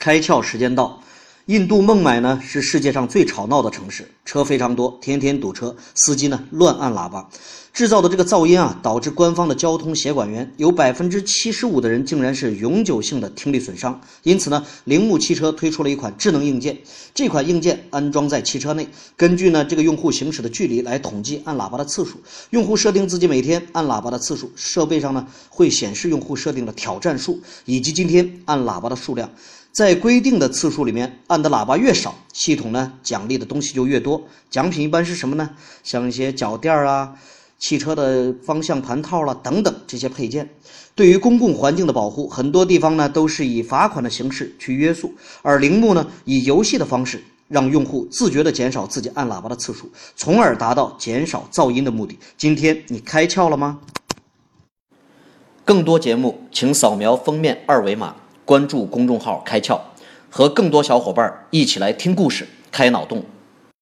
开窍时间到。印度孟买呢是世界上最吵闹的城市，车非常多，天天堵车，司机呢乱按喇叭，制造的这个噪音啊，导致官方的交通协管员有百分之七十五的人竟然是永久性的听力损伤。因此呢，铃木汽车推出了一款智能硬件，这款硬件安装在汽车内，根据呢这个用户行驶的距离来统计按喇叭的次数。用户设定自己每天按喇叭的次数，设备上呢会显示用户设定的挑战数以及今天按喇叭的数量。在规定的次数里面按的喇叭越少，系统呢奖励的东西就越多。奖品一般是什么呢？像一些脚垫儿啊、汽车的方向盘套了等等这些配件。对于公共环境的保护，很多地方呢都是以罚款的形式去约束，而铃木呢以游戏的方式让用户自觉的减少自己按喇叭的次数，从而达到减少噪音的目的。今天你开窍了吗？更多节目，请扫描封面二维码。关注公众号“开窍”，和更多小伙伴一起来听故事、开脑洞。